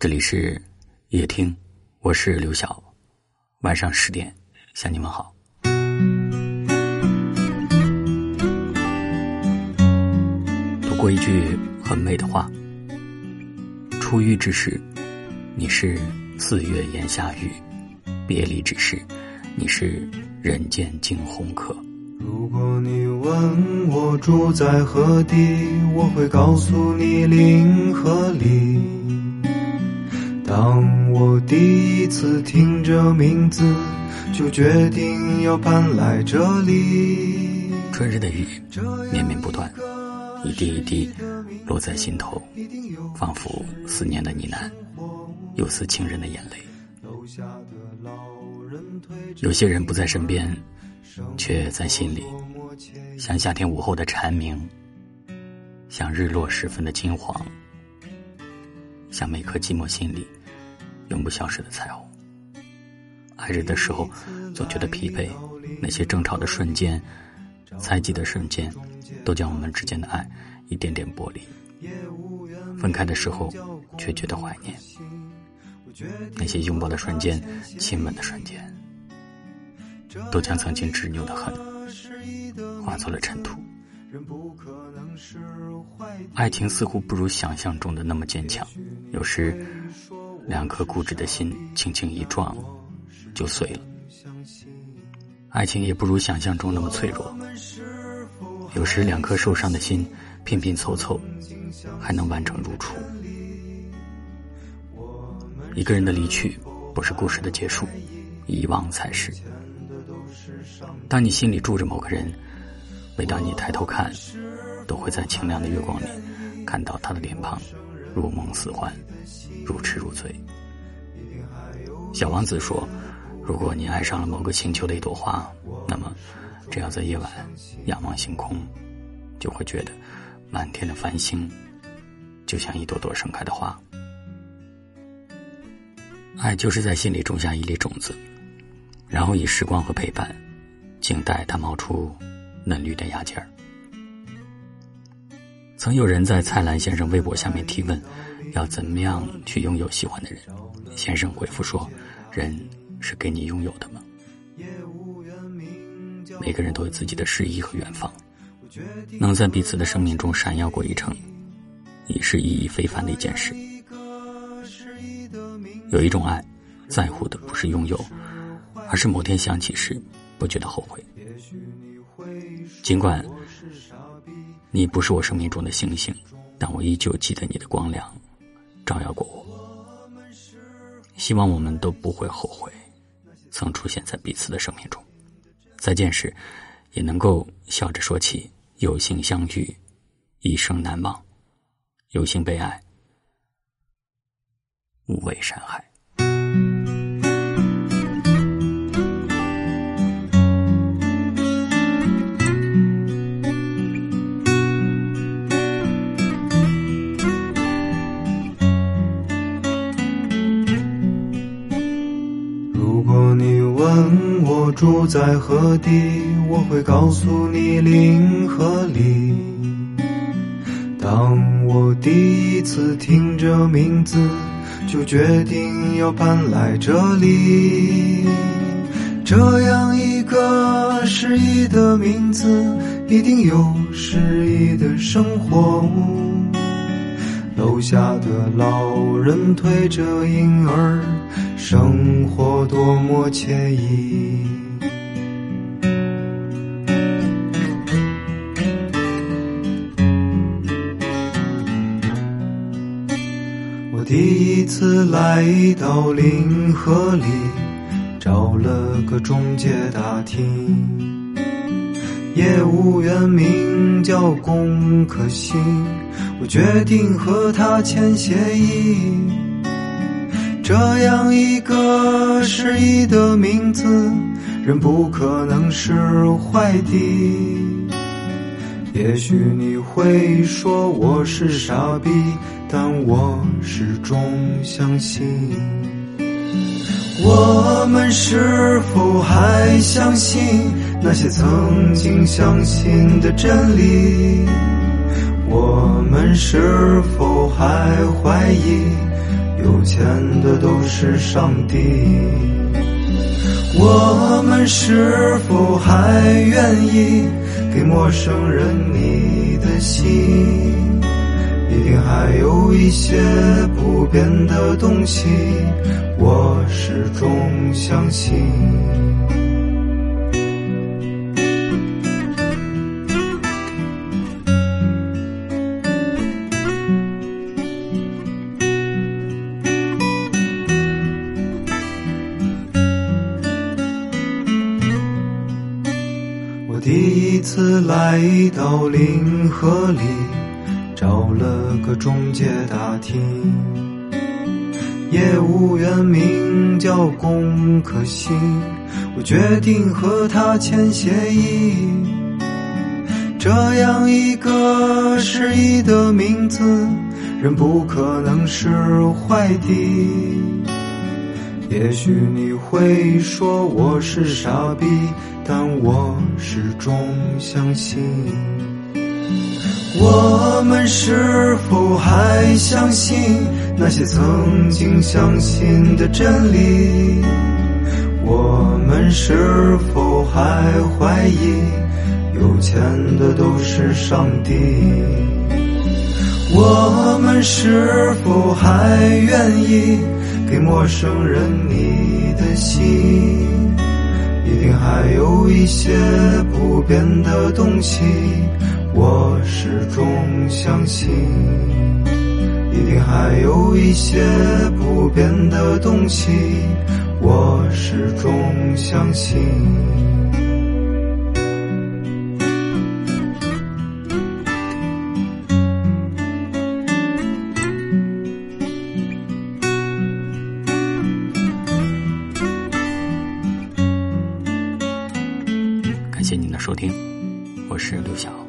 这里是夜听，我是刘晓。晚上十点向你们好。读过一句很美的话：初遇之时，你是四月炎夏雨；别离之时，你是人间惊鸿客。如果你问我住在何地，我会告诉你零和里。当我第一次听这名字，就决定要搬来这里。春日的雨绵绵不断，一滴一滴落在心头，仿佛思念的呢喃，又似情人的眼泪。有些人不在身边，却在心里，像夏天午后的蝉鸣，像日落时分的金黄，像每颗寂寞心里。永不消失的彩虹。爱着的时候，总觉得疲惫；那些争吵的瞬间、猜忌的瞬间，都将我们之间的爱一点点剥离。分开的时候，却觉得怀念那些拥抱的瞬间、亲吻的瞬间，都将曾经执拗的恨化作了尘土。爱情似乎不如想象中的那么坚强，有时。两颗固执的心轻轻一撞，就碎了。爱情也不如想象中那么脆弱。有时两颗受伤的心拼拼凑凑，还能完整如初。一个人的离去，不是故事的结束，遗忘才是。当你心里住着某个人，每当你抬头看，都会在清亮的月光里看到他的脸庞，如梦似幻。如痴如醉。小王子说：“如果你爱上了某个星球的一朵花，那么，只要在夜晚仰望星空，就会觉得满天的繁星就像一朵朵盛开的花。爱就是在心里种下一粒种子，然后以时光和陪伴，静待它冒出嫩绿的芽尖儿。”曾有人在蔡澜先生微博下面提问。要怎么样去拥有喜欢的人？先生回复说：“人是给你拥有的吗？每个人都有自己的诗意和远方，能在彼此的生命中闪耀过一程，已是意义非凡的一件事。有一种爱，在乎的不是拥有，而是某天想起时不觉得后悔。尽管你不是我生命中的星星，但我依旧记得你的光亮。”照耀过我，希望我们都不会后悔，曾出现在彼此的生命中。再见时，也能够笑着说起有幸相遇，一生难忘；有幸被爱，无畏山海。住在何地，我会告诉你零和里。当我第一次听这名字，就决定要搬来这里。这样一个诗意的名字，一定有诗意的生活。楼下的老人推着婴儿。生活多么惬意！来到临河里，找了个中介打听，业务员名叫龚可欣，我决定和他签协议。这样一个诗意的名字，人不可能是坏的。也许你会说我是傻逼，但我始终相信。我们是否还相信那些曾经相信的真理？我们是否还怀疑？有钱的都是上帝。我们是否还愿意给陌生人你的心？一定还有一些不变的东西，我始终相信。次来到临河里，找了个中介打听，业务员名叫龚可欣，我决定和他签协议。这样一个失意的名字，人不可能是坏的。也许你会说我是傻逼，但我始终相信。我们是否还相信那些曾经相信的真理？我们是否还怀疑有钱的都是上帝？我们是否还愿意？给陌生人你的心，一定还有一些不变的东西，我始终相信。一定还有一些不变的东西，我始终相信。收听，我是刘晓。